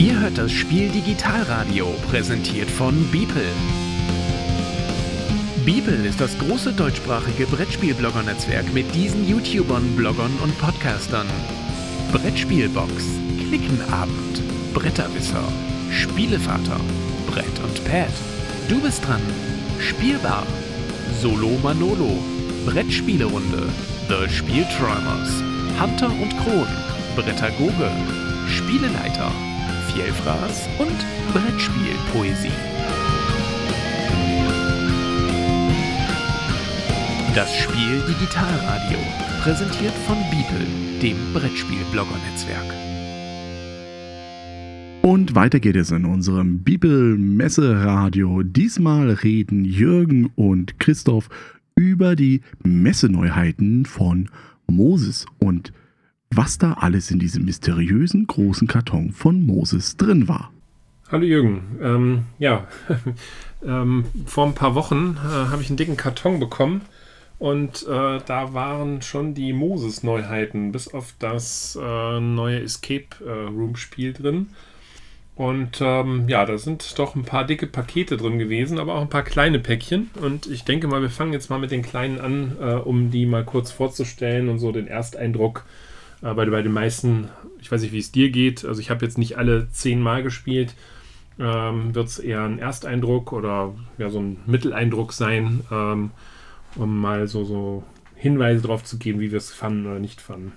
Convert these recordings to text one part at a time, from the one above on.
Ihr hört das Spiel Digitalradio, präsentiert von Beeple. Beeple ist das große deutschsprachige Brettspielblogger-Netzwerk mit diesen YouTubern, Bloggern und Podcastern. Brettspielbox, Klickenabend, Bretterwisser, Spielevater, Brett und Pad. Du bist dran. Spielbar. Solo Manolo. Brettspielerunde. The Spielträumers. Hunter und Kron. Brettagoge. Spieleleiter. Vielfraß und Brettspielpoesie. Das Spiel Digitalradio, präsentiert von Beeple, dem Brettspiel-Blogger-Netzwerk. Und weiter geht es in unserem Bibel-Messe-Radio. Diesmal reden Jürgen und Christoph über die Messeneuheiten von Moses und was da alles in diesem mysteriösen großen Karton von Moses drin war. Hallo Jürgen. Ähm, ja, ähm, vor ein paar Wochen äh, habe ich einen dicken Karton bekommen und äh, da waren schon die Moses-Neuheiten, bis auf das äh, neue Escape äh, Room-Spiel drin. Und ähm, ja, da sind doch ein paar dicke Pakete drin gewesen, aber auch ein paar kleine Päckchen. Und ich denke mal, wir fangen jetzt mal mit den kleinen an, äh, um die mal kurz vorzustellen und so den Ersteindruck äh, bei, bei den meisten, ich weiß nicht, wie es dir geht, also ich habe jetzt nicht alle zehnmal gespielt, ähm, wird es eher ein Ersteindruck oder ja, so ein Mitteleindruck sein, ähm, um mal so, so Hinweise darauf zu geben, wie wir es fanden oder nicht fanden.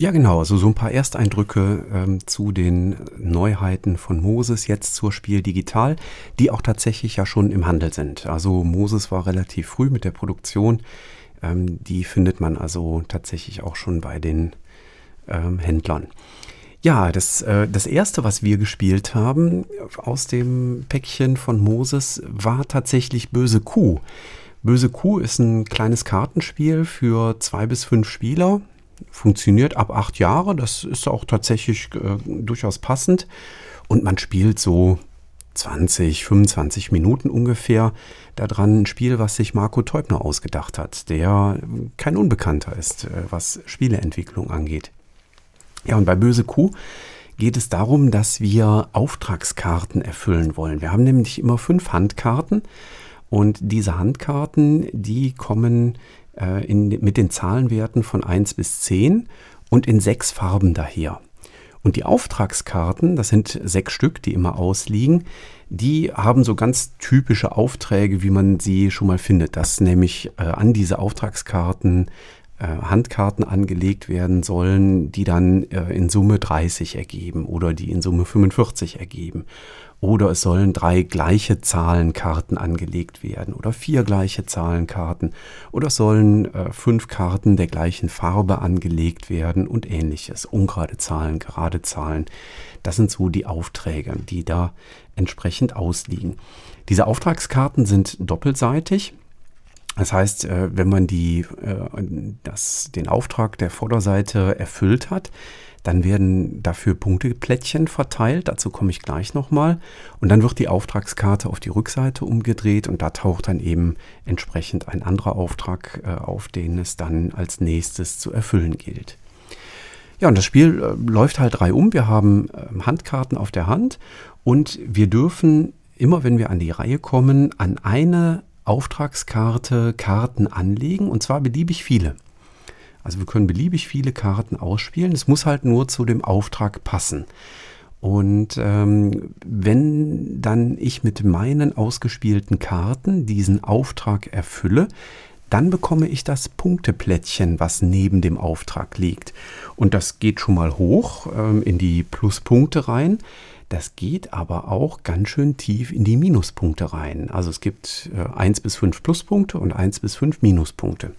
Ja, genau. Also so ein paar Ersteindrücke ähm, zu den Neuheiten von Moses jetzt zur Spiel Digital, die auch tatsächlich ja schon im Handel sind. Also Moses war relativ früh mit der Produktion ähm, die findet man also tatsächlich auch schon bei den ähm, Händlern. Ja, das, äh, das erste, was wir gespielt haben aus dem Päckchen von Moses, war tatsächlich Böse Kuh. Böse Kuh ist ein kleines Kartenspiel für zwei bis fünf Spieler. Funktioniert ab acht Jahre. Das ist auch tatsächlich äh, durchaus passend. Und man spielt so 20, 25 Minuten ungefähr daran ein Spiel, was sich Marco Teubner ausgedacht hat, der kein Unbekannter ist, äh, was Spieleentwicklung angeht. Ja, und bei Böse Kuh geht es darum, dass wir Auftragskarten erfüllen wollen. Wir haben nämlich immer fünf Handkarten und diese Handkarten, die kommen äh, in, mit den Zahlenwerten von 1 bis 10 und in sechs Farben daher. Und die Auftragskarten, das sind sechs Stück, die immer ausliegen, die haben so ganz typische Aufträge, wie man sie schon mal findet, dass nämlich äh, an diese Auftragskarten äh, Handkarten angelegt werden sollen, die dann äh, in Summe 30 ergeben oder die in Summe 45 ergeben. Oder es sollen drei gleiche Zahlenkarten angelegt werden oder vier gleiche Zahlenkarten oder es sollen äh, fünf Karten der gleichen Farbe angelegt werden und ähnliches. Ungerade Zahlen, gerade Zahlen. Das sind so die Aufträge, die da entsprechend ausliegen. Diese Auftragskarten sind doppelseitig. Das heißt, äh, wenn man die, äh, das, den Auftrag der Vorderseite erfüllt hat, dann werden dafür Punkteplättchen verteilt, dazu komme ich gleich nochmal. Und dann wird die Auftragskarte auf die Rückseite umgedreht und da taucht dann eben entsprechend ein anderer Auftrag äh, auf, den es dann als nächstes zu erfüllen gilt. Ja, und das Spiel äh, läuft halt drei um. Wir haben äh, Handkarten auf der Hand und wir dürfen immer, wenn wir an die Reihe kommen, an eine Auftragskarte Karten anlegen und zwar beliebig viele. Also wir können beliebig viele Karten ausspielen. Es muss halt nur zu dem Auftrag passen. Und ähm, wenn dann ich mit meinen ausgespielten Karten diesen Auftrag erfülle, dann bekomme ich das Punkteplättchen, was neben dem Auftrag liegt. Und das geht schon mal hoch ähm, in die Pluspunkte rein. Das geht aber auch ganz schön tief in die Minuspunkte rein. Also es gibt äh, 1 bis 5 Pluspunkte und 1 bis 5 Minuspunkte.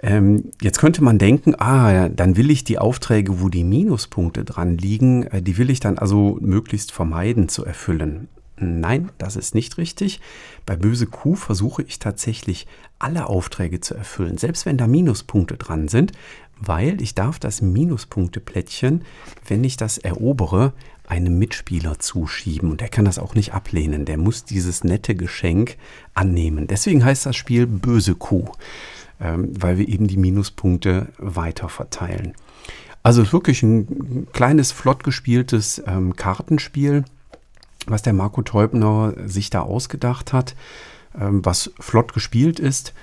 Ähm, jetzt könnte man denken, ah, dann will ich die Aufträge, wo die Minuspunkte dran liegen, äh, die will ich dann also möglichst vermeiden zu erfüllen. Nein, das ist nicht richtig. Bei Böse Kuh versuche ich tatsächlich alle Aufträge zu erfüllen, selbst wenn da Minuspunkte dran sind, weil ich darf das Minuspunkteplättchen, wenn ich das erobere, einem Mitspieler zuschieben und der kann das auch nicht ablehnen. Der muss dieses nette Geschenk annehmen. Deswegen heißt das Spiel Böse Kuh. Ähm, weil wir eben die Minuspunkte weiter verteilen. Also wirklich ein kleines, flott gespieltes ähm, Kartenspiel, was der Marco Teubner sich da ausgedacht hat, ähm, was flott gespielt ist,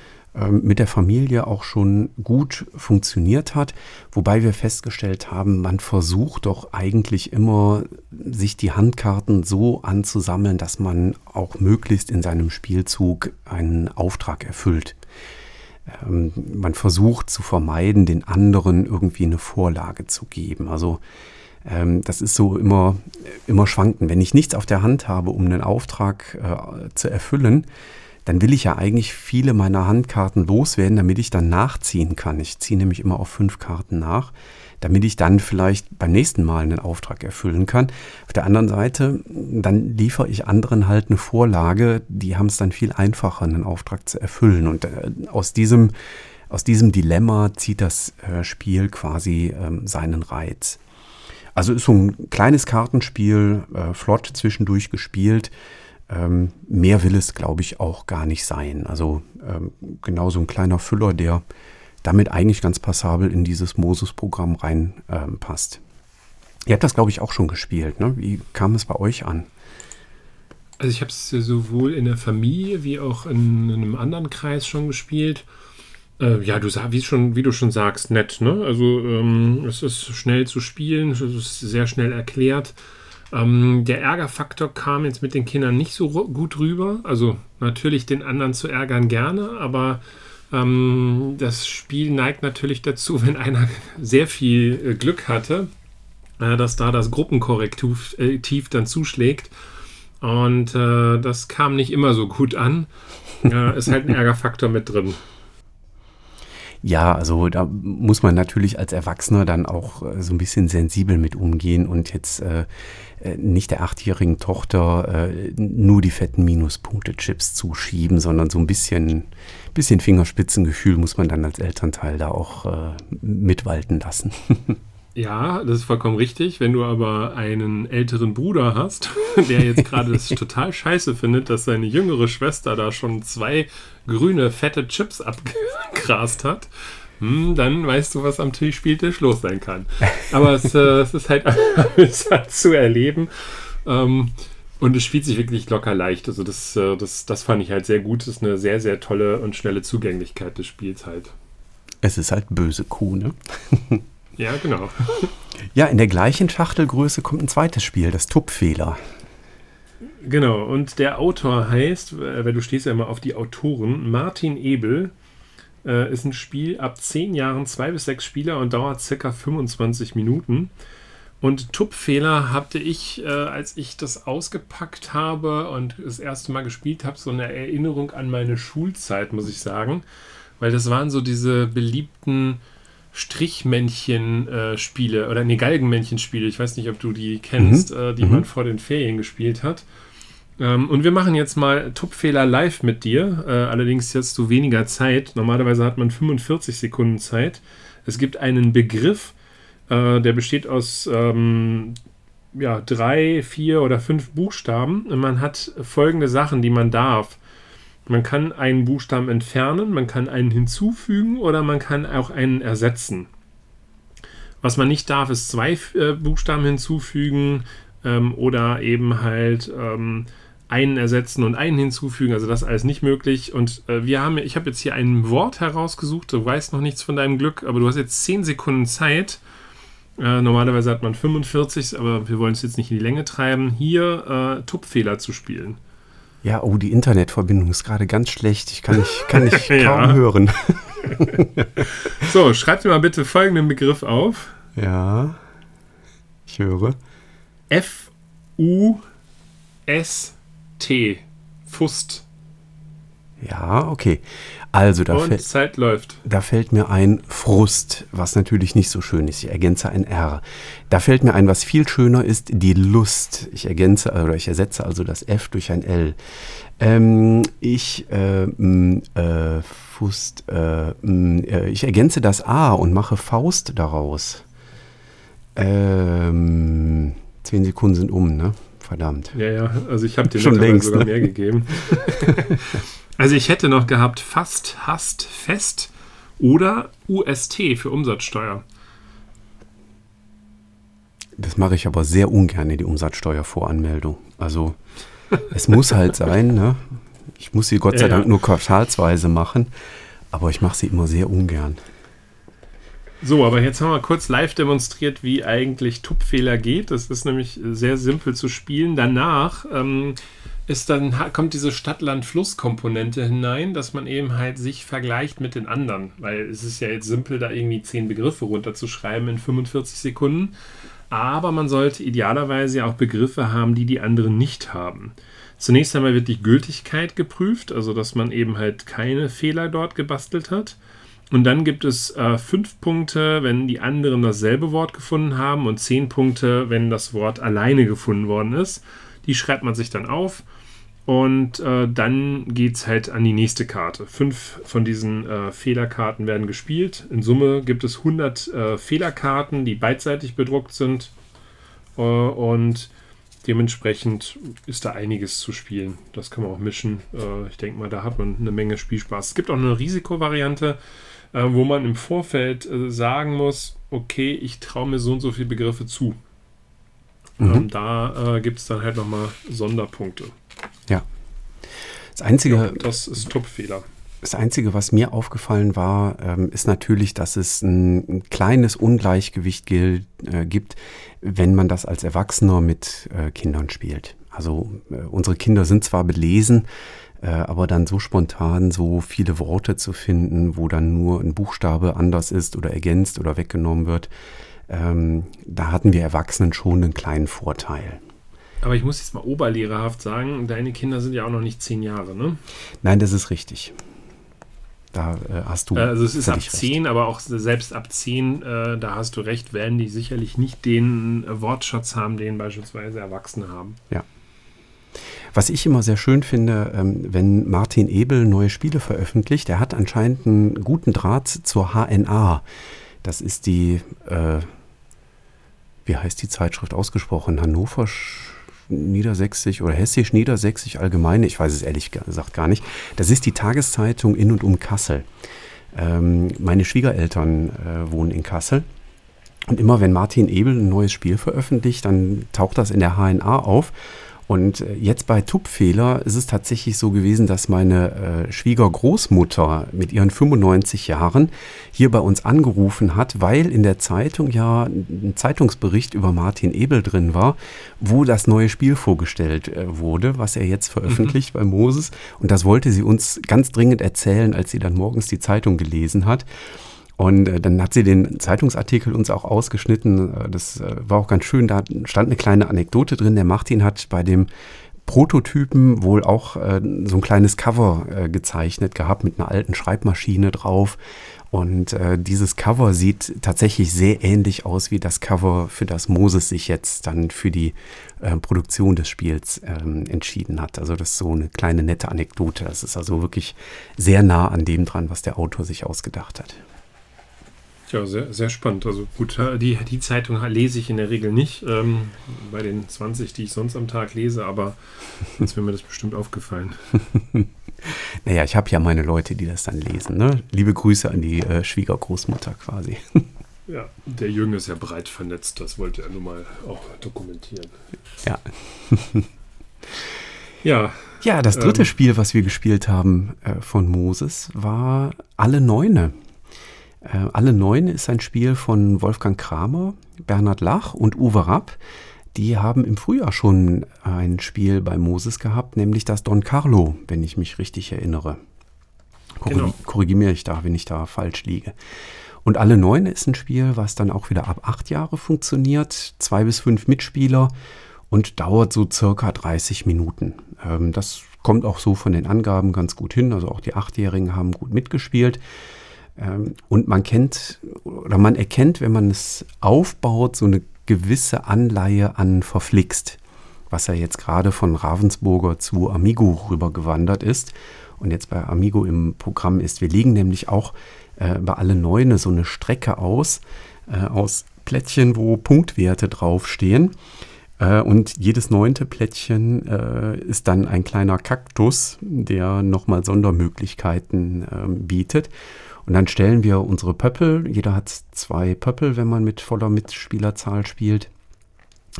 mit der Familie auch schon gut funktioniert hat, wobei wir festgestellt haben, man versucht doch eigentlich immer, sich die Handkarten so anzusammeln, dass man auch möglichst in seinem Spielzug einen Auftrag erfüllt. Ähm, man versucht zu vermeiden, den anderen irgendwie eine Vorlage zu geben. Also ähm, das ist so immer, immer schwanken. Wenn ich nichts auf der Hand habe, um einen Auftrag äh, zu erfüllen, dann will ich ja eigentlich viele meiner Handkarten loswerden, damit ich dann nachziehen kann. Ich ziehe nämlich immer auf fünf Karten nach, damit ich dann vielleicht beim nächsten Mal einen Auftrag erfüllen kann. Auf der anderen Seite, dann liefere ich anderen halt eine Vorlage, die haben es dann viel einfacher, einen Auftrag zu erfüllen. Und äh, aus diesem, aus diesem Dilemma zieht das äh, Spiel quasi ähm, seinen Reiz. Also ist so ein kleines Kartenspiel, äh, flott zwischendurch gespielt. Ähm, mehr will es, glaube ich, auch gar nicht sein. Also ähm, genau so ein kleiner Füller, der damit eigentlich ganz passabel in dieses Moses-Programm reinpasst. Ähm, Ihr habt das, glaube ich, auch schon gespielt. Ne? Wie kam es bei euch an? Also ich habe es sowohl in der Familie wie auch in, in einem anderen Kreis schon gespielt. Äh, ja, du wie schon, wie du schon sagst, nett. Ne? Also ähm, es ist schnell zu spielen, es ist sehr schnell erklärt. Ähm, der Ärgerfaktor kam jetzt mit den Kindern nicht so gut rüber. Also natürlich den anderen zu ärgern gerne, aber ähm, das Spiel neigt natürlich dazu, wenn einer sehr viel äh, Glück hatte, äh, dass da das Gruppenkorrektiv äh, dann zuschlägt. Und äh, das kam nicht immer so gut an. ist halt ein Ärgerfaktor mit drin. Ja, also da muss man natürlich als Erwachsener dann auch äh, so ein bisschen sensibel mit umgehen und jetzt äh, äh, nicht der achtjährigen Tochter äh, nur die fetten Minuspunkte-Chips zuschieben, sondern so ein bisschen, bisschen Fingerspitzengefühl muss man dann als Elternteil da auch äh, mitwalten lassen. Ja, das ist vollkommen richtig. Wenn du aber einen älteren Bruder hast, der jetzt gerade das total scheiße findet, dass seine jüngere Schwester da schon zwei grüne, fette Chips abgegrast hat, hm, dann weißt du, was am Spieltisch los sein kann. Aber es, äh, es ist halt zu erleben. Ähm, und es spielt sich wirklich locker leicht. Also das, äh, das, das fand ich halt sehr gut. Das ist eine sehr, sehr tolle und schnelle Zugänglichkeit des Spiels halt. Es ist halt böse Kuh, ne? Ja, genau. Ja, in der gleichen Schachtelgröße kommt ein zweites Spiel, das Tuppfehler. Genau, und der Autor heißt, äh, weil du stehst ja immer auf die Autoren, Martin Ebel. Äh, ist ein Spiel ab 10 Jahren, 2 bis 6 Spieler und dauert circa 25 Minuten. Und Tuppfehler hatte ich, äh, als ich das ausgepackt habe und das erste Mal gespielt habe, so eine Erinnerung an meine Schulzeit, muss ich sagen. Weil das waren so diese beliebten Strichmännchen-Spiele äh, oder nee, Galgenmännchen-Spiele. Ich weiß nicht, ob du die kennst, mhm. äh, die mhm. man vor den Ferien gespielt hat. Ähm, und wir machen jetzt mal Tupfehler live mit dir. Äh, allerdings jetzt du weniger Zeit. Normalerweise hat man 45 Sekunden Zeit. Es gibt einen Begriff, äh, der besteht aus ähm, ja, drei, vier oder fünf Buchstaben. Und man hat folgende Sachen, die man darf. Man kann einen Buchstaben entfernen, man kann einen hinzufügen oder man kann auch einen ersetzen. Was man nicht darf, ist zwei äh, Buchstaben hinzufügen ähm, oder eben halt ähm, einen ersetzen und einen hinzufügen. Also das ist alles nicht möglich. Und äh, wir haben, ich habe jetzt hier ein Wort herausgesucht. Du weißt noch nichts von deinem Glück, aber du hast jetzt 10 Sekunden Zeit. Äh, normalerweise hat man 45, aber wir wollen es jetzt nicht in die Länge treiben, hier äh, Tupfehler zu spielen. Ja, oh, die Internetverbindung ist gerade ganz schlecht. Ich kann nicht, kann nicht kaum hören. so, schreib dir mal bitte folgenden Begriff auf. Ja, ich höre. F-U-S-T. Fust. Ja, okay. Also da, fällt, Zeit läuft. da fällt mir ein Frust, was natürlich nicht so schön ist. Ich ergänze ein R. Da fällt mir ein, was viel schöner ist, die Lust. Ich ergänze oder ich ersetze also das F durch ein L. Ähm, ich äh, äh, Fust, äh, äh, ich ergänze das A und mache Faust daraus. Ähm, zehn Sekunden sind um, ne? Verdammt. Ja, ja, also ich habe dir schon längst sogar ne? mehr gegeben. Also ich hätte noch gehabt fast, hast, fest oder UST für Umsatzsteuer. Das mache ich aber sehr ungern in die Umsatzsteuervoranmeldung. Also es muss halt sein, ne? Ich muss sie Gott sei ja, Dank nur quartalsweise machen, aber ich mache sie immer sehr ungern. So, aber jetzt haben wir kurz live demonstriert, wie eigentlich Tupfehler geht. Das ist nämlich sehr simpel zu spielen. Danach ähm, ist dann, kommt diese Stadt-Land-Fluss-Komponente hinein, dass man eben halt sich vergleicht mit den anderen. Weil es ist ja jetzt simpel, da irgendwie zehn Begriffe runterzuschreiben in 45 Sekunden. Aber man sollte idealerweise ja auch Begriffe haben, die die anderen nicht haben. Zunächst einmal wird die Gültigkeit geprüft, also dass man eben halt keine Fehler dort gebastelt hat. Und dann gibt es äh, fünf Punkte, wenn die anderen dasselbe Wort gefunden haben und zehn Punkte, wenn das Wort alleine gefunden worden ist. Die schreibt man sich dann auf und äh, dann geht es halt an die nächste Karte. Fünf von diesen äh, Fehlerkarten werden gespielt. In Summe gibt es 100 äh, Fehlerkarten, die beidseitig bedruckt sind. Äh, und dementsprechend ist da einiges zu spielen. Das kann man auch mischen. Äh, ich denke mal, da hat man eine Menge Spielspaß. Es gibt auch eine Risikovariante, äh, wo man im Vorfeld sagen muss, okay, ich traue mir so und so viele Begriffe zu. Mhm. Ähm, da gibt es dann halt nochmal Sonderpunkte. Das Einzige. Ja, das ist. Das Einzige, was mir aufgefallen war, ähm, ist natürlich, dass es ein, ein kleines Ungleichgewicht äh, gibt, wenn man das als Erwachsener mit äh, Kindern spielt. Also äh, unsere Kinder sind zwar belesen, aber dann so spontan so viele Worte zu finden, wo dann nur ein Buchstabe anders ist oder ergänzt oder weggenommen wird, ähm, da hatten wir Erwachsenen schon einen kleinen Vorteil. Aber ich muss jetzt mal oberlehrerhaft sagen, deine Kinder sind ja auch noch nicht zehn Jahre, ne? Nein, das ist richtig. Da äh, hast du. Äh, also es ist ab zehn, aber auch selbst ab zehn, äh, da hast du recht, werden die sicherlich nicht den äh, Wortschatz haben, den beispielsweise Erwachsene haben. Ja. Was ich immer sehr schön finde, ähm, wenn Martin Ebel neue Spiele veröffentlicht, er hat anscheinend einen guten Draht zur HNA. Das ist die, äh, wie heißt die Zeitschrift ausgesprochen? Hannover Niedersächsisch oder Hessisch-Niedersächsisch Allgemeine, ich weiß es ehrlich gesagt gar nicht. Das ist die Tageszeitung in und um Kassel. Ähm, meine Schwiegereltern äh, wohnen in Kassel. Und immer wenn Martin Ebel ein neues Spiel veröffentlicht, dann taucht das in der HNA auf. Und äh, jetzt bei Tupfehler ist es tatsächlich so gewesen, dass meine äh, Schwiegergroßmutter mit ihren 95 Jahren hier bei uns angerufen hat, weil in der Zeitung ja ein Zeitungsbericht über Martin Ebel drin war, wo das neue Spiel vorgestellt äh, wurde, was er jetzt veröffentlicht mhm. bei Moses. Und das wollte sie uns ganz dringend erzählen, als sie dann morgens die Zeitung gelesen hat. Und äh, dann hat sie den Zeitungsartikel uns auch ausgeschnitten. Äh, das äh, war auch ganz schön. Da stand eine kleine Anekdote drin. Der Martin hat bei dem Prototypen wohl auch äh, so ein kleines Cover äh, gezeichnet gehabt mit einer alten Schreibmaschine drauf. Und äh, dieses Cover sieht tatsächlich sehr ähnlich aus wie das Cover, für das Moses sich jetzt dann für die Produktion des Spiels ähm, entschieden hat. Also das ist so eine kleine nette Anekdote. Das ist also wirklich sehr nah an dem dran, was der Autor sich ausgedacht hat. Ja, sehr, sehr spannend. Also gut, die, die Zeitung lese ich in der Regel nicht, ähm, bei den 20, die ich sonst am Tag lese, aber jetzt wäre mir das bestimmt aufgefallen. naja, ich habe ja meine Leute, die das dann lesen. Ne? Liebe Grüße an die äh, Schwiegergroßmutter quasi. ja, der Jürgen ist ja breit vernetzt, das wollte er nun mal auch dokumentieren. Ja. ja. Ja, das dritte ähm, Spiel, was wir gespielt haben äh, von Moses, war Alle Neune. Äh, Alle Neun ist ein Spiel von Wolfgang Kramer, Bernhard Lach und Uwe Rapp. Die haben im Frühjahr schon ein Spiel bei Moses gehabt, nämlich das Don Carlo, wenn ich mich richtig erinnere. Korrig genau. Korrigiere mich da, wenn ich da falsch liege. Und Alle Neun ist ein Spiel, was dann auch wieder ab acht Jahre funktioniert. Zwei bis fünf Mitspieler und dauert so circa 30 Minuten. Ähm, das kommt auch so von den Angaben ganz gut hin. Also auch die Achtjährigen haben gut mitgespielt. Ähm, und man kennt oder man erkennt, wenn man es aufbaut, so eine gewisse Anleihe an verflixt, was ja jetzt gerade von Ravensburger zu Amigo rübergewandert ist und jetzt bei Amigo im Programm ist. Wir legen nämlich auch äh, bei alle Neune so eine Strecke aus, äh, aus Plättchen, wo Punktwerte draufstehen. Äh, und jedes neunte Plättchen äh, ist dann ein kleiner Kaktus, der nochmal Sondermöglichkeiten ähm, bietet. Und dann stellen wir unsere Pöppel. Jeder hat zwei Pöppel, wenn man mit voller Mitspielerzahl spielt.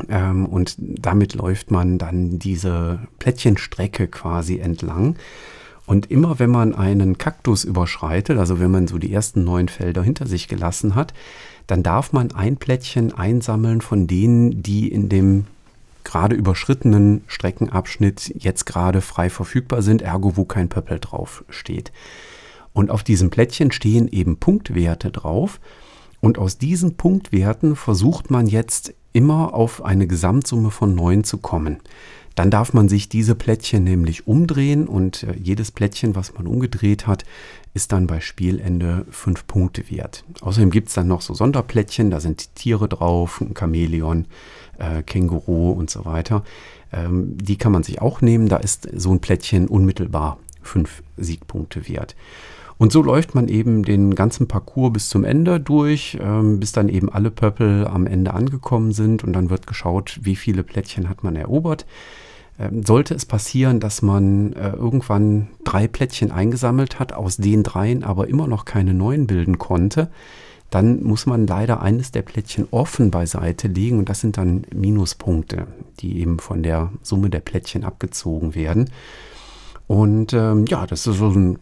Ähm, und damit läuft man dann diese Plättchenstrecke quasi entlang. Und immer wenn man einen Kaktus überschreitet, also wenn man so die ersten neun Felder hinter sich gelassen hat, dann darf man ein Plättchen einsammeln von denen, die in dem gerade überschrittenen Streckenabschnitt jetzt gerade frei verfügbar sind, ergo wo kein Pöppel drauf steht. Und auf diesem Plättchen stehen eben Punktwerte drauf. Und aus diesen Punktwerten versucht man jetzt immer auf eine Gesamtsumme von 9 zu kommen. Dann darf man sich diese Plättchen nämlich umdrehen und äh, jedes Plättchen, was man umgedreht hat, ist dann bei Spielende 5 Punkte wert. Außerdem gibt es dann noch so Sonderplättchen, da sind Tiere drauf, ein Chamäleon, äh, Känguru und so weiter. Ähm, die kann man sich auch nehmen, da ist so ein Plättchen unmittelbar 5 Siegpunkte wert. Und so läuft man eben den ganzen Parcours bis zum Ende durch, ähm, bis dann eben alle Pöppel am Ende angekommen sind und dann wird geschaut, wie viele Plättchen hat man erobert. Ähm, sollte es passieren, dass man äh, irgendwann drei Plättchen eingesammelt hat, aus den dreien aber immer noch keine neuen bilden konnte, dann muss man leider eines der Plättchen offen beiseite legen und das sind dann Minuspunkte, die eben von der Summe der Plättchen abgezogen werden. Und ähm, ja, das ist so ein,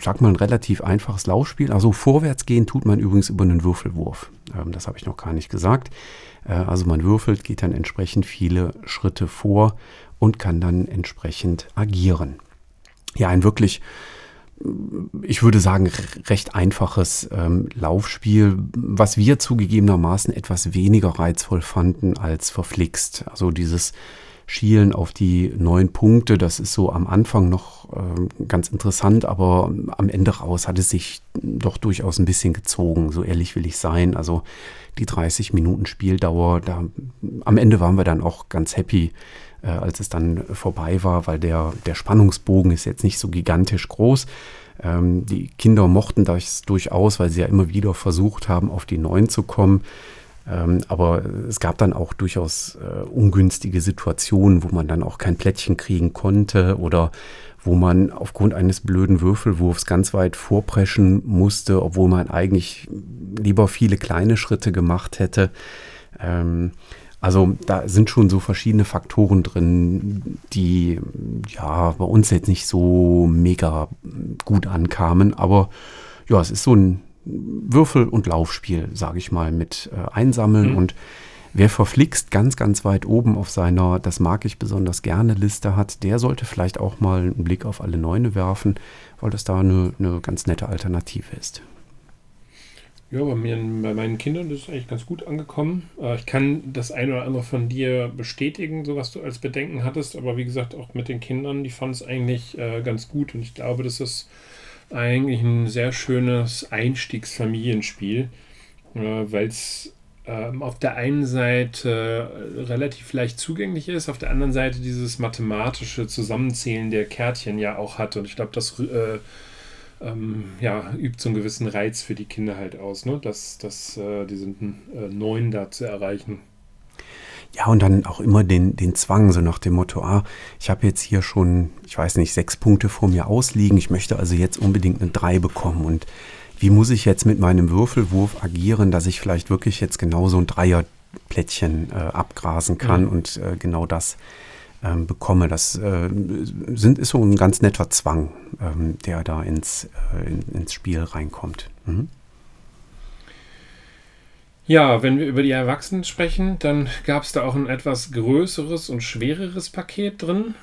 sag mal, ein relativ einfaches Laufspiel. Also vorwärts gehen tut man übrigens über einen Würfelwurf. Ähm, das habe ich noch gar nicht gesagt. Äh, also man würfelt, geht dann entsprechend viele Schritte vor und kann dann entsprechend agieren. Ja, ein wirklich, ich würde sagen, recht einfaches ähm, Laufspiel, was wir zugegebenermaßen etwas weniger reizvoll fanden als verflixt. Also dieses schielen auf die neun Punkte. Das ist so am Anfang noch äh, ganz interessant, aber am Ende raus hat es sich doch durchaus ein bisschen gezogen. So ehrlich will ich sein. Also die 30 Minuten Spieldauer, da, am Ende waren wir dann auch ganz happy, äh, als es dann vorbei war, weil der, der Spannungsbogen ist jetzt nicht so gigantisch groß. Ähm, die Kinder mochten das durchaus, weil sie ja immer wieder versucht haben, auf die neun zu kommen. Ähm, aber es gab dann auch durchaus äh, ungünstige Situationen, wo man dann auch kein Plättchen kriegen konnte oder wo man aufgrund eines blöden Würfelwurfs ganz weit vorpreschen musste, obwohl man eigentlich lieber viele kleine Schritte gemacht hätte. Ähm, also da sind schon so verschiedene Faktoren drin, die ja bei uns jetzt nicht so mega gut ankamen. Aber ja, es ist so ein Würfel- und Laufspiel, sage ich mal, mit äh, Einsammeln. Mhm. Und wer verflixt ganz, ganz weit oben auf seiner, das mag ich besonders gerne Liste hat, der sollte vielleicht auch mal einen Blick auf alle Neune werfen, weil das da eine, eine ganz nette Alternative ist. Ja, bei, mir, bei meinen Kindern ist es eigentlich ganz gut angekommen. Äh, ich kann das eine oder andere von dir bestätigen, so was du als Bedenken hattest, aber wie gesagt, auch mit den Kindern, die fanden es eigentlich äh, ganz gut und ich glaube, dass es eigentlich ein sehr schönes Einstiegsfamilienspiel, äh, weil es ähm, auf der einen Seite äh, relativ leicht zugänglich ist, auf der anderen Seite dieses mathematische Zusammenzählen der Kärtchen ja auch hat. Und ich glaube, das äh, ähm, ja, übt so einen gewissen Reiz für die Kinder halt aus, ne? dass, dass äh, diesen äh, neun da zu erreichen. Ja, und dann auch immer den, den Zwang, so nach dem Motto, ah, ich habe jetzt hier schon, ich weiß nicht, sechs Punkte vor mir ausliegen, ich möchte also jetzt unbedingt eine drei bekommen. Und wie muss ich jetzt mit meinem Würfelwurf agieren, dass ich vielleicht wirklich jetzt genau so ein Dreierplättchen äh, abgrasen kann mhm. und äh, genau das ähm, bekomme. Das äh, sind, ist so ein ganz netter Zwang, ähm, der da ins, äh, in, ins Spiel reinkommt. Mhm. Ja, wenn wir über die Erwachsenen sprechen, dann gab es da auch ein etwas größeres und schwereres Paket drin.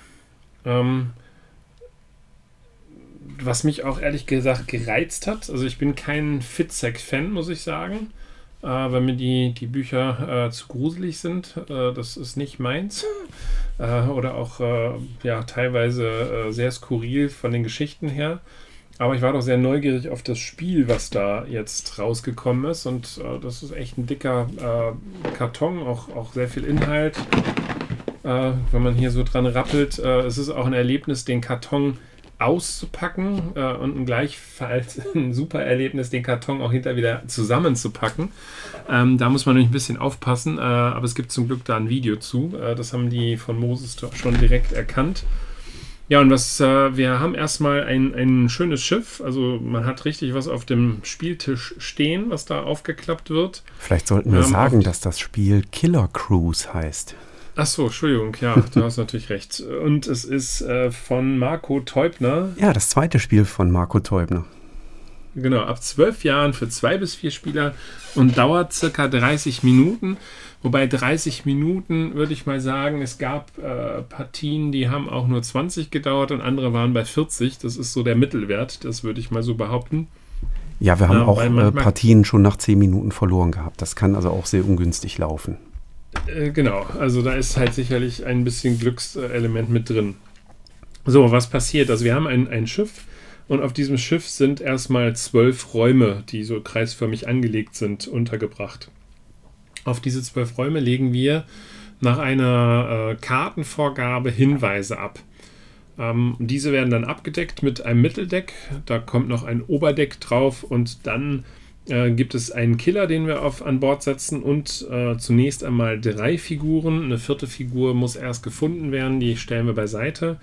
Ähm, was mich auch ehrlich gesagt gereizt hat. Also ich bin kein Fitzek-Fan, muss ich sagen. Äh, weil mir die, die Bücher äh, zu gruselig sind. Äh, das ist nicht meins. Äh, oder auch äh, ja, teilweise äh, sehr skurril von den Geschichten her. Aber ich war doch sehr neugierig auf das Spiel, was da jetzt rausgekommen ist. Und äh, das ist echt ein dicker äh, Karton, auch, auch sehr viel Inhalt. Äh, wenn man hier so dran rappelt, äh, es ist auch ein Erlebnis, den Karton auszupacken äh, und ein gleichfalls ein super Erlebnis, den Karton auch hinter wieder zusammenzupacken. Ähm, da muss man nämlich ein bisschen aufpassen, äh, aber es gibt zum Glück da ein Video zu. das haben die von Moses schon direkt erkannt. Ja, und was äh, wir haben erstmal ein, ein schönes Schiff. Also man hat richtig was auf dem Spieltisch stehen, was da aufgeklappt wird. Vielleicht sollten wir, wir sagen, dass das Spiel Killer Cruise heißt. Ach so, Entschuldigung, ja, du hast natürlich recht. Und es ist äh, von Marco Teubner. Ja, das zweite Spiel von Marco Teubner. Genau, ab zwölf Jahren für zwei bis vier Spieler und dauert circa 30 Minuten. Wobei 30 Minuten würde ich mal sagen, es gab äh, Partien, die haben auch nur 20 gedauert und andere waren bei 40. Das ist so der Mittelwert, das würde ich mal so behaupten. Ja, wir haben ja, auch äh, Partien schon nach 10 Minuten verloren gehabt. Das kann also auch sehr ungünstig laufen. Äh, genau, also da ist halt sicherlich ein bisschen Glückselement mit drin. So, was passiert? Also wir haben ein, ein Schiff und auf diesem Schiff sind erstmal zwölf Räume, die so kreisförmig angelegt sind, untergebracht. Auf diese zwölf Räume legen wir nach einer äh, Kartenvorgabe Hinweise ab. Ähm, diese werden dann abgedeckt mit einem Mitteldeck. Da kommt noch ein Oberdeck drauf und dann äh, gibt es einen Killer, den wir auf, an Bord setzen und äh, zunächst einmal drei Figuren. Eine vierte Figur muss erst gefunden werden, die stellen wir beiseite.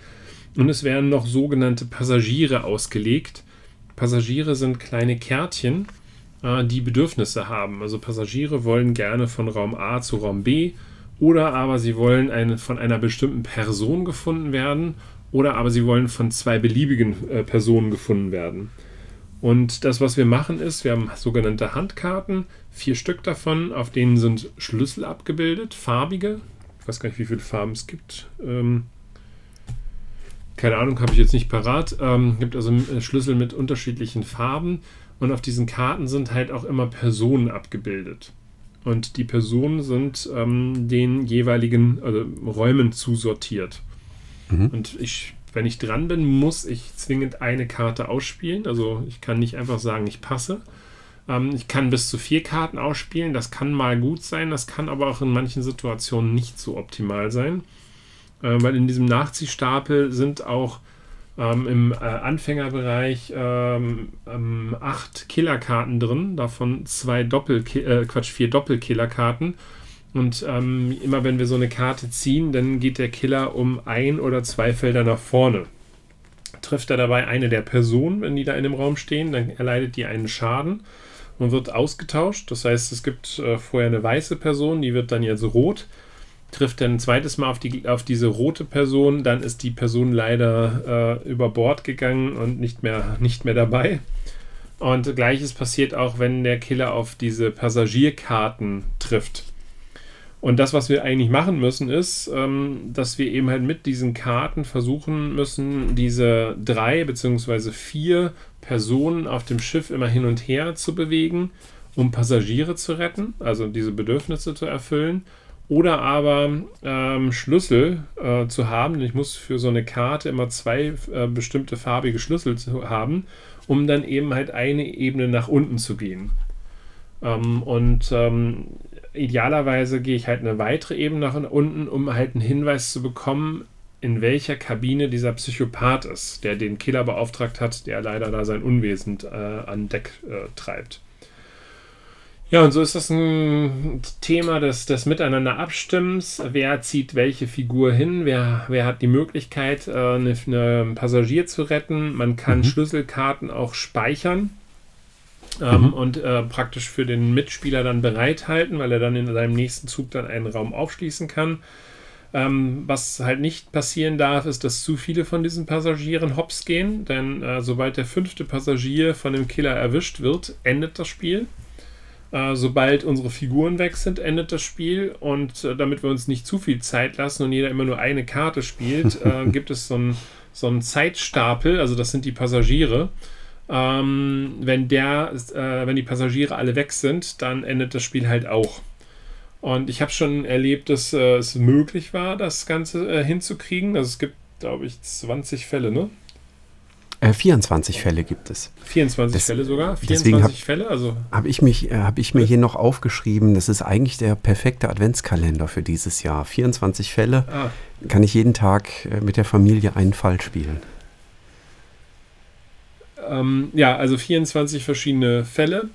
Und es werden noch sogenannte Passagiere ausgelegt. Passagiere sind kleine Kärtchen, äh, die Bedürfnisse haben. Also Passagiere wollen gerne von Raum A zu Raum B oder aber sie wollen eine, von einer bestimmten Person gefunden werden oder aber sie wollen von zwei beliebigen äh, Personen gefunden werden. Und das, was wir machen, ist, wir haben sogenannte Handkarten, vier Stück davon, auf denen sind Schlüssel abgebildet, farbige. Ich weiß gar nicht, wie viele Farben es gibt. Ähm, keine Ahnung, habe ich jetzt nicht parat. Ähm, gibt also äh, Schlüssel mit unterschiedlichen Farben und auf diesen Karten sind halt auch immer Personen abgebildet. Und die Personen sind ähm, den jeweiligen also Räumen zusortiert. Mhm. Und ich, wenn ich dran bin, muss ich zwingend eine Karte ausspielen. Also ich kann nicht einfach sagen, ich passe. Ähm, ich kann bis zu vier Karten ausspielen. Das kann mal gut sein, das kann aber auch in manchen Situationen nicht so optimal sein äh, weil in diesem Nachziehstapel sind auch ähm, im äh, Anfängerbereich ähm, ähm, acht Killerkarten drin, davon zwei Doppel äh, Quatsch, vier Doppelkillerkarten. Und ähm, immer wenn wir so eine Karte ziehen, dann geht der Killer um ein oder zwei Felder nach vorne. Trifft er dabei eine der Personen, wenn die da in dem Raum stehen, dann erleidet die einen Schaden und wird ausgetauscht. Das heißt, es gibt äh, vorher eine weiße Person, die wird dann jetzt rot trifft dann ein zweites Mal auf, die, auf diese rote Person, dann ist die Person leider äh, über Bord gegangen und nicht mehr, nicht mehr dabei. Und gleiches passiert auch, wenn der Killer auf diese Passagierkarten trifft. Und das, was wir eigentlich machen müssen, ist, ähm, dass wir eben halt mit diesen Karten versuchen müssen, diese drei bzw. vier Personen auf dem Schiff immer hin und her zu bewegen, um Passagiere zu retten, also diese Bedürfnisse zu erfüllen oder aber ähm, Schlüssel äh, zu haben. Ich muss für so eine Karte immer zwei äh, bestimmte farbige Schlüssel zu haben, um dann eben halt eine Ebene nach unten zu gehen. Ähm, und ähm, idealerweise gehe ich halt eine weitere Ebene nach unten, um halt einen Hinweis zu bekommen, in welcher Kabine dieser Psychopath ist, der den Killer beauftragt hat, der leider da sein Unwesen äh, an Deck äh, treibt. Ja, und so ist das ein Thema des, des Miteinander Abstimmens. Wer zieht welche Figur hin? Wer, wer hat die Möglichkeit, äh, eine, eine Passagier zu retten? Man kann mhm. Schlüsselkarten auch speichern. Ähm, mhm. und äh, praktisch für den Mitspieler dann bereithalten, weil er dann in seinem nächsten Zug dann einen Raum aufschließen kann. Ähm, was halt nicht passieren darf, ist, dass zu viele von diesen Passagieren hops gehen, denn äh, sobald der fünfte Passagier von dem Killer erwischt wird, endet das Spiel. Äh, sobald unsere Figuren weg sind, endet das Spiel. Und äh, damit wir uns nicht zu viel Zeit lassen und jeder immer nur eine Karte spielt, äh, gibt es so einen so Zeitstapel, also das sind die Passagiere. Ähm, wenn, der, äh, wenn die Passagiere alle weg sind, dann endet das Spiel halt auch. Und ich habe schon erlebt, dass äh, es möglich war, das Ganze hinzukriegen. Also es gibt, glaube ich, 20 Fälle, ne? 24 äh, Fälle gibt es. 24 das, Fälle sogar? 24 hab, Fälle? Also habe ich, mich, äh, hab ich mir hier noch aufgeschrieben, das ist eigentlich der perfekte Adventskalender für dieses Jahr. 24 Fälle ah. kann ich jeden Tag äh, mit der Familie einen Fall spielen. Ähm, ja, also 24 verschiedene Fälle.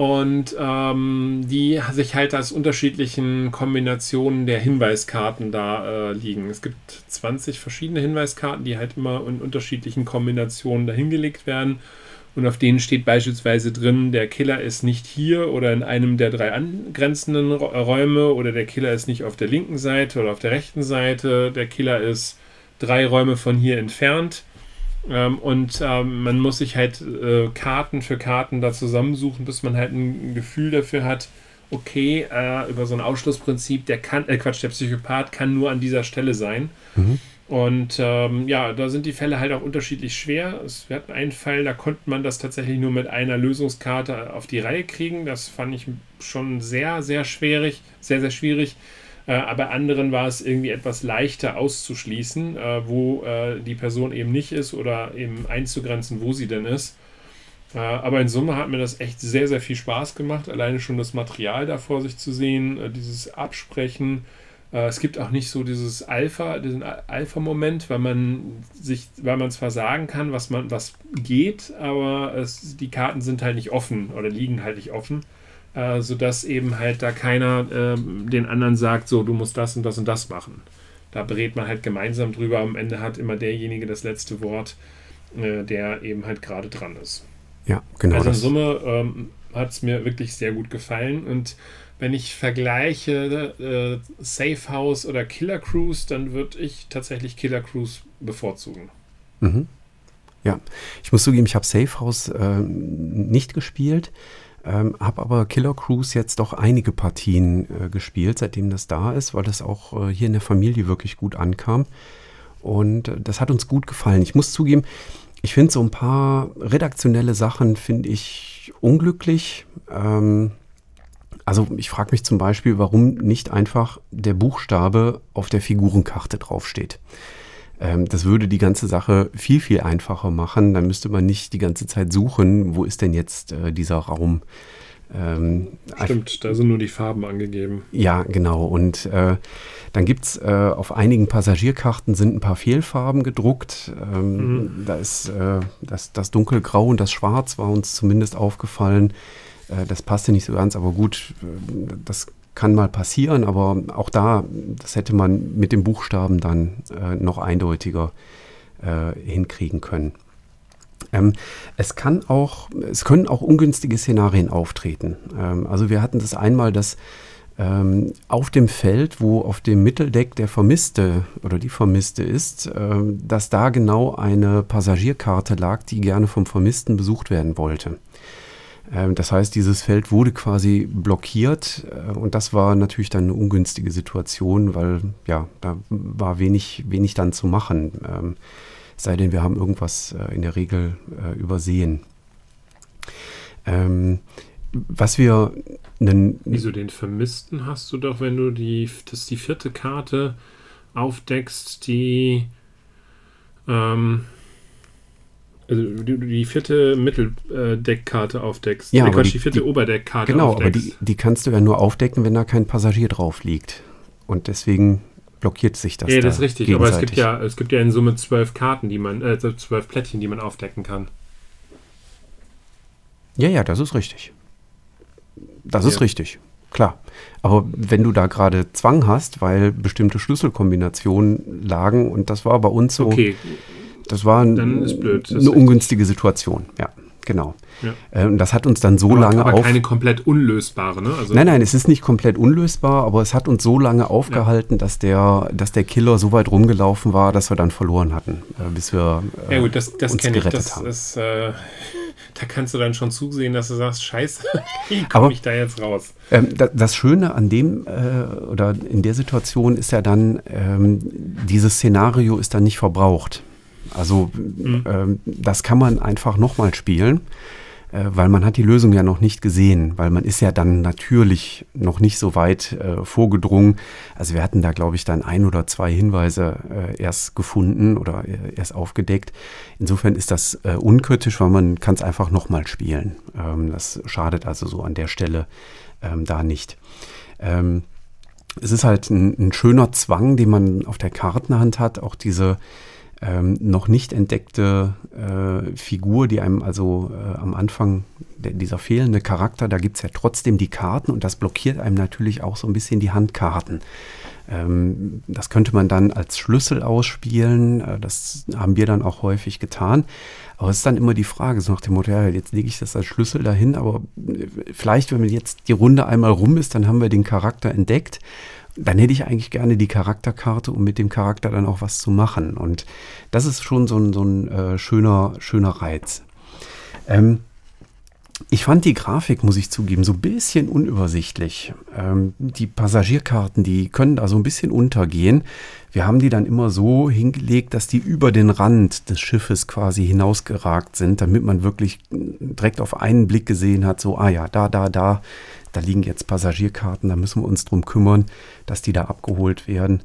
Und ähm, die sich halt aus unterschiedlichen Kombinationen der Hinweiskarten da äh, liegen. Es gibt 20 verschiedene Hinweiskarten, die halt immer in unterschiedlichen Kombinationen dahingelegt werden. Und auf denen steht beispielsweise drin, der Killer ist nicht hier oder in einem der drei angrenzenden Räume oder der Killer ist nicht auf der linken Seite oder auf der rechten Seite. Der Killer ist drei Räume von hier entfernt. Ähm, und ähm, man muss sich halt äh, Karten für Karten da zusammensuchen, bis man halt ein Gefühl dafür hat, okay, äh, über so ein Ausschlussprinzip, der kann, äh, Quatsch, der Psychopath kann nur an dieser Stelle sein. Mhm. Und ähm, ja, da sind die Fälle halt auch unterschiedlich schwer. Es, wir hatten einen Fall, da konnte man das tatsächlich nur mit einer Lösungskarte auf die Reihe kriegen. Das fand ich schon sehr, sehr schwierig, sehr, sehr schwierig. Äh, aber anderen war es irgendwie etwas leichter auszuschließen, äh, wo äh, die Person eben nicht ist oder eben einzugrenzen, wo sie denn ist. aber in Summe hat mir das echt sehr, sehr viel Spaß gemacht, alleine schon das Material da vor sich zu sehen, dieses Absprechen. es gibt auch nicht so dieses Alpha, diesen Alpha-Moment, weil man sich, weil man zwar sagen kann, was man, was geht, aber es, die Karten sind halt nicht offen oder liegen halt nicht offen äh, sodass eben halt da keiner äh, den anderen sagt, so, du musst das und das und das machen. Da berät man halt gemeinsam drüber. Am Ende hat immer derjenige das letzte Wort, äh, der eben halt gerade dran ist. Ja, genau. Also in Summe ähm, hat es mir wirklich sehr gut gefallen und wenn ich vergleiche äh, Safe House oder Killer Cruise, dann würde ich tatsächlich Killer Cruise bevorzugen. Mhm. Ja, ich muss zugeben, ich habe Safe House äh, nicht gespielt. Ähm, habe aber Killer Cruise jetzt doch einige Partien äh, gespielt, seitdem das da ist, weil das auch äh, hier in der Familie wirklich gut ankam. Und äh, das hat uns gut gefallen. Ich muss zugeben, ich finde so ein paar redaktionelle Sachen finde ich unglücklich. Ähm, also ich frage mich zum Beispiel, warum nicht einfach der Buchstabe auf der Figurenkarte draufsteht. Ähm, das würde die ganze Sache viel, viel einfacher machen. Dann müsste man nicht die ganze Zeit suchen, wo ist denn jetzt äh, dieser Raum. Ähm, Stimmt, da sind nur die Farben angegeben. Ja, genau. Und äh, dann gibt es äh, auf einigen Passagierkarten sind ein paar Fehlfarben gedruckt. Ähm, mhm. Da ist äh, das, das dunkelgrau und das Schwarz war uns zumindest aufgefallen. Äh, das passte nicht so ganz, aber gut, äh, das kann mal passieren, aber auch da, das hätte man mit dem Buchstaben dann äh, noch eindeutiger äh, hinkriegen können. Ähm, es kann auch, es können auch ungünstige Szenarien auftreten. Ähm, also wir hatten das einmal, dass ähm, auf dem Feld, wo auf dem Mitteldeck der Vermisste oder die Vermisste ist, äh, dass da genau eine Passagierkarte lag, die gerne vom Vermissten besucht werden wollte. Ähm, das heißt, dieses Feld wurde quasi blockiert äh, und das war natürlich dann eine ungünstige Situation, weil ja, da war wenig, wenig dann zu machen. Ähm, sei denn, wir haben irgendwas äh, in der Regel äh, übersehen. Ähm, was wir einen, Wieso den Vermissten hast du doch, wenn du die, das die vierte Karte aufdeckst, die ähm, also die, die vierte Mitteldeckkarte aufdeckst. Ja, nee, Quatsch, die, die, vierte die, Oberdeckkarte genau, aufdeckst. Genau, aber die, die kannst du ja nur aufdecken, wenn da kein Passagier drauf liegt. Und deswegen blockiert sich das. Ja, das ist richtig, aber es gibt ja, es gibt ja in Summe zwölf Karten, die man, äh, zwölf Plättchen, die man aufdecken kann. Ja, ja, das ist richtig. Das ja. ist richtig, klar. Aber wenn du da gerade Zwang hast, weil bestimmte Schlüsselkombinationen lagen, und das war bei uns so. Okay, das war ein, das eine ungünstige Situation, ja, genau. Ja. Ähm, das hat uns dann so aber, lange aber auf. keine komplett unlösbare, ne? Also nein, nein, es ist nicht komplett unlösbar, aber es hat uns so lange aufgehalten, ja. dass, der, dass der Killer so weit rumgelaufen war, dass wir dann verloren hatten, äh, bis wir äh, ja, gut, das, das uns gerettet ich. Das haben. Ist, äh, da kannst du dann schon zusehen, dass du sagst, scheiße, wie komme ich da jetzt raus? Ähm, das Schöne an dem äh, oder in der Situation ist ja dann, ähm, dieses Szenario ist dann nicht verbraucht. Also mhm. ähm, das kann man einfach nochmal spielen, äh, weil man hat die Lösung ja noch nicht gesehen, weil man ist ja dann natürlich noch nicht so weit äh, vorgedrungen. Also wir hatten da, glaube ich, dann ein oder zwei Hinweise äh, erst gefunden oder äh, erst aufgedeckt. Insofern ist das äh, unkritisch, weil man kann es einfach nochmal spielen. Ähm, das schadet also so an der Stelle ähm, da nicht. Ähm, es ist halt ein, ein, schöner Zwang, den man auf der Kartenhand hat, auch diese ähm, noch nicht entdeckte äh, Figur, die einem also äh, am Anfang der, dieser fehlende Charakter, da gibt es ja trotzdem die Karten und das blockiert einem natürlich auch so ein bisschen die Handkarten. Ähm, das könnte man dann als Schlüssel ausspielen, äh, das haben wir dann auch häufig getan. Aber es ist dann immer die Frage, so nach dem Motto, ja, jetzt lege ich das als Schlüssel dahin, aber äh, vielleicht, wenn jetzt die Runde einmal rum ist, dann haben wir den Charakter entdeckt dann hätte ich eigentlich gerne die Charakterkarte, um mit dem Charakter dann auch was zu machen. Und das ist schon so ein, so ein äh, schöner, schöner Reiz. Ähm, ich fand die Grafik, muss ich zugeben, so ein bisschen unübersichtlich. Ähm, die Passagierkarten, die können da so ein bisschen untergehen. Wir haben die dann immer so hingelegt, dass die über den Rand des Schiffes quasi hinausgeragt sind, damit man wirklich direkt auf einen Blick gesehen hat, so, ah ja, da, da, da da liegen jetzt Passagierkarten, da müssen wir uns drum kümmern, dass die da abgeholt werden.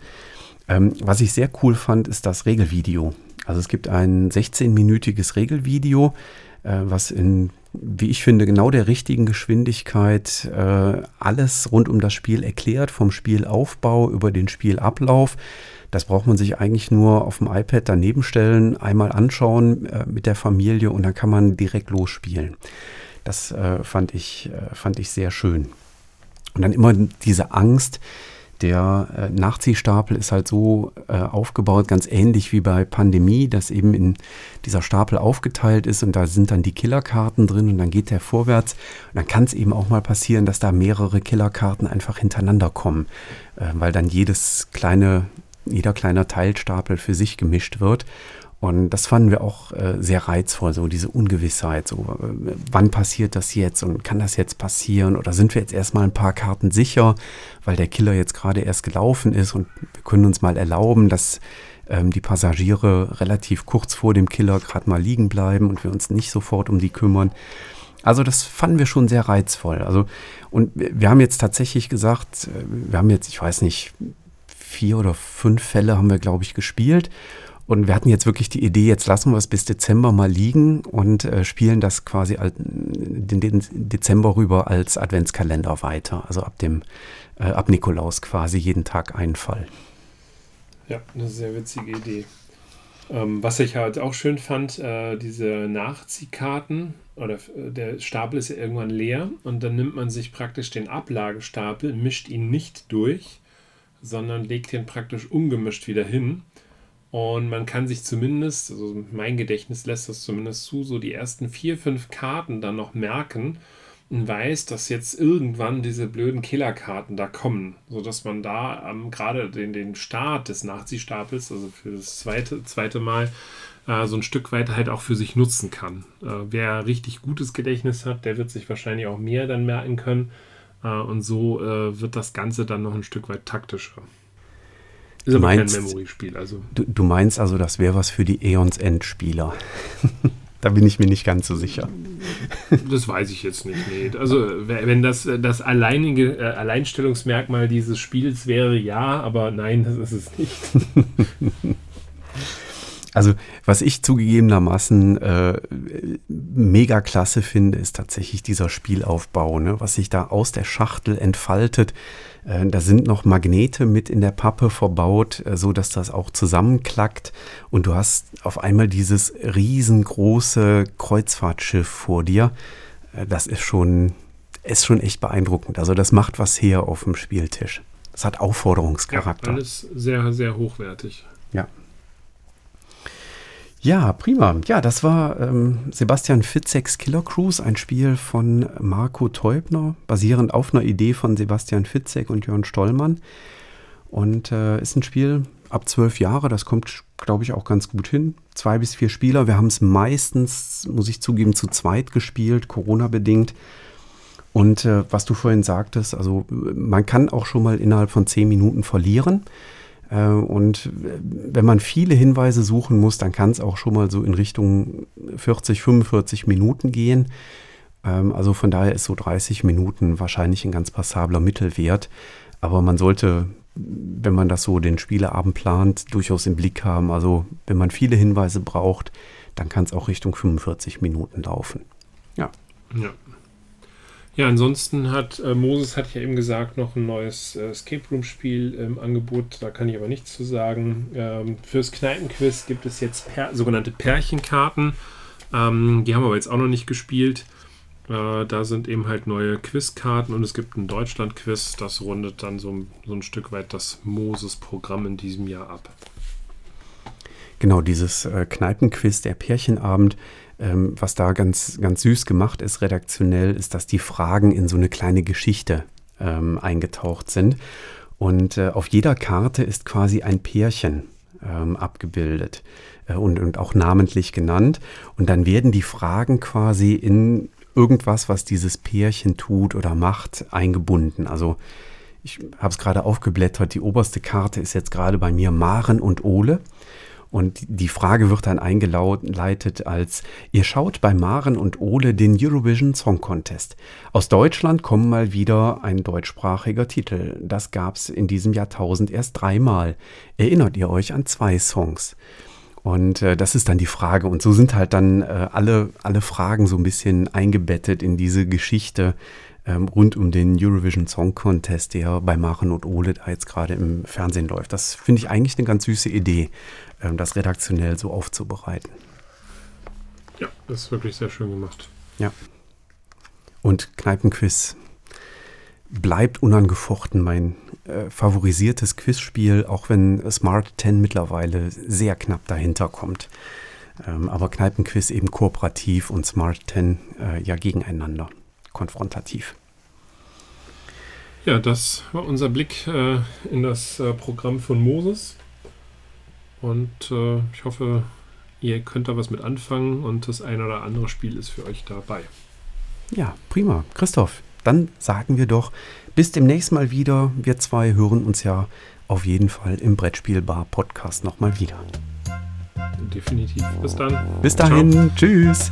Ähm, was ich sehr cool fand, ist das Regelvideo. Also es gibt ein 16-minütiges Regelvideo, äh, was in, wie ich finde, genau der richtigen Geschwindigkeit äh, alles rund um das Spiel erklärt, vom Spielaufbau über den Spielablauf. Das braucht man sich eigentlich nur auf dem iPad daneben stellen, einmal anschauen äh, mit der Familie und dann kann man direkt losspielen. Das äh, fand, ich, äh, fand ich sehr schön. Und dann immer diese Angst, der äh, Nachziehstapel ist halt so äh, aufgebaut, ganz ähnlich wie bei Pandemie, dass eben in dieser Stapel aufgeteilt ist und da sind dann die Killerkarten drin und dann geht der vorwärts. Und dann kann es eben auch mal passieren, dass da mehrere Killerkarten einfach hintereinander kommen, äh, weil dann jedes kleine, jeder kleine Teilstapel für sich gemischt wird. Und das fanden wir auch äh, sehr reizvoll, so diese Ungewissheit, so äh, wann passiert das jetzt und kann das jetzt passieren oder sind wir jetzt erstmal ein paar Karten sicher, weil der Killer jetzt gerade erst gelaufen ist und wir können uns mal erlauben, dass ähm, die Passagiere relativ kurz vor dem Killer gerade mal liegen bleiben und wir uns nicht sofort um die kümmern. Also das fanden wir schon sehr reizvoll. Also und wir haben jetzt tatsächlich gesagt, äh, wir haben jetzt, ich weiß nicht, vier oder fünf Fälle haben wir, glaube ich, gespielt. Und wir hatten jetzt wirklich die Idee, jetzt lassen wir es bis Dezember mal liegen und äh, spielen das quasi den, den, Dezember rüber als Adventskalender weiter. Also ab dem, äh, ab Nikolaus quasi jeden Tag einen Fall. Ja, eine sehr witzige Idee. Ähm, was ich halt auch schön fand, äh, diese Nachziehkarten oder äh, der Stapel ist ja irgendwann leer und dann nimmt man sich praktisch den Ablagestapel, mischt ihn nicht durch, sondern legt ihn praktisch ungemischt wieder hin. Und man kann sich zumindest, also mein Gedächtnis lässt das zumindest zu, so die ersten vier, fünf Karten dann noch merken und weiß, dass jetzt irgendwann diese blöden Killerkarten da kommen, sodass man da ähm, gerade den, den Start des Nazi-Stapels, also für das zweite, zweite Mal, äh, so ein Stück weit halt auch für sich nutzen kann. Äh, wer richtig gutes Gedächtnis hat, der wird sich wahrscheinlich auch mehr dann merken können. Äh, und so äh, wird das Ganze dann noch ein Stück weit taktischer. Ist aber meinst, kein Memory-Spiel. Also. Du, du, meinst also, das wäre was für die Eons End-Spieler. da bin ich mir nicht ganz so sicher. Das weiß ich jetzt nicht. Nee. Also, wenn das das alleinige äh, Alleinstellungsmerkmal dieses Spiels wäre, ja, aber nein, das ist es nicht. Also, was ich zugegebenermaßen äh, mega klasse finde, ist tatsächlich dieser Spielaufbau, ne? was sich da aus der Schachtel entfaltet. Äh, da sind noch Magnete mit in der Pappe verbaut, äh, so dass das auch zusammenklackt und du hast auf einmal dieses riesengroße Kreuzfahrtschiff vor dir. Äh, das ist schon, ist schon echt beeindruckend. Also das macht was her auf dem Spieltisch. Das hat Aufforderungscharakter. Ja, alles sehr, sehr hochwertig. Ja. Ja, prima. Ja, das war ähm, Sebastian Fitzeks Killer Cruise, ein Spiel von Marco Teubner, basierend auf einer Idee von Sebastian Fitzek und Jörn Stollmann. Und äh, ist ein Spiel ab zwölf Jahre, das kommt, glaube ich, auch ganz gut hin. Zwei bis vier Spieler. Wir haben es meistens, muss ich zugeben, zu zweit gespielt, Corona-bedingt. Und äh, was du vorhin sagtest, also man kann auch schon mal innerhalb von zehn Minuten verlieren. Äh, und wenn man viele Hinweise suchen muss, dann kann es auch schon mal so in Richtung 40, 45 Minuten gehen. Ähm, also von daher ist so 30 Minuten wahrscheinlich ein ganz passabler Mittelwert. Aber man sollte, wenn man das so den Spieleabend plant, durchaus im Blick haben. Also wenn man viele Hinweise braucht, dann kann es auch Richtung 45 Minuten laufen. Ja. Ja. Ja, ansonsten hat äh, Moses, hatte ich ja eben gesagt, noch ein neues äh, Escape Room-Spiel im Angebot. Da kann ich aber nichts zu sagen. Ähm, fürs Kneipenquiz gibt es jetzt per sogenannte Pärchenkarten. Ähm, die haben wir aber jetzt auch noch nicht gespielt. Äh, da sind eben halt neue Quizkarten und es gibt ein Deutschland-Quiz. Das rundet dann so, so ein Stück weit das Moses-Programm in diesem Jahr ab. Genau, dieses äh, Kneipenquiz, der Pärchenabend, ähm, was da ganz, ganz süß gemacht ist, redaktionell, ist, dass die Fragen in so eine kleine Geschichte ähm, eingetaucht sind. Und äh, auf jeder Karte ist quasi ein Pärchen ähm, abgebildet äh, und, und auch namentlich genannt. Und dann werden die Fragen quasi in irgendwas, was dieses Pärchen tut oder macht, eingebunden. Also ich habe es gerade aufgeblättert, die oberste Karte ist jetzt gerade bei mir Maren und Ole. Und die Frage wird dann eingeleitet als, ihr schaut bei Maren und Ole den Eurovision Song Contest. Aus Deutschland kommt mal wieder ein deutschsprachiger Titel. Das gab es in diesem Jahrtausend erst dreimal. Erinnert ihr euch an zwei Songs? Und äh, das ist dann die Frage. Und so sind halt dann äh, alle, alle Fragen so ein bisschen eingebettet in diese Geschichte ähm, rund um den Eurovision Song Contest, der bei Maren und Ole da jetzt gerade im Fernsehen läuft. Das finde ich eigentlich eine ganz süße Idee. Ähm, das redaktionell so aufzubereiten. Ja, das ist wirklich sehr schön gemacht. Ja. Und Kneipenquiz bleibt unangefochten mein äh, favorisiertes Quizspiel, auch wenn Smart 10 mittlerweile sehr knapp dahinter kommt. Ähm, aber Kneipenquiz eben kooperativ und Smart 10 äh, ja gegeneinander, konfrontativ. Ja, das war unser Blick äh, in das äh, Programm von Moses. Und äh, ich hoffe, ihr könnt da was mit anfangen und das ein oder andere Spiel ist für euch dabei. Ja, prima. Christoph, dann sagen wir doch bis demnächst mal wieder. Wir zwei hören uns ja auf jeden Fall im Brettspielbar Podcast nochmal wieder. Definitiv. Bis dann. Bis dahin. Ciao. Tschüss.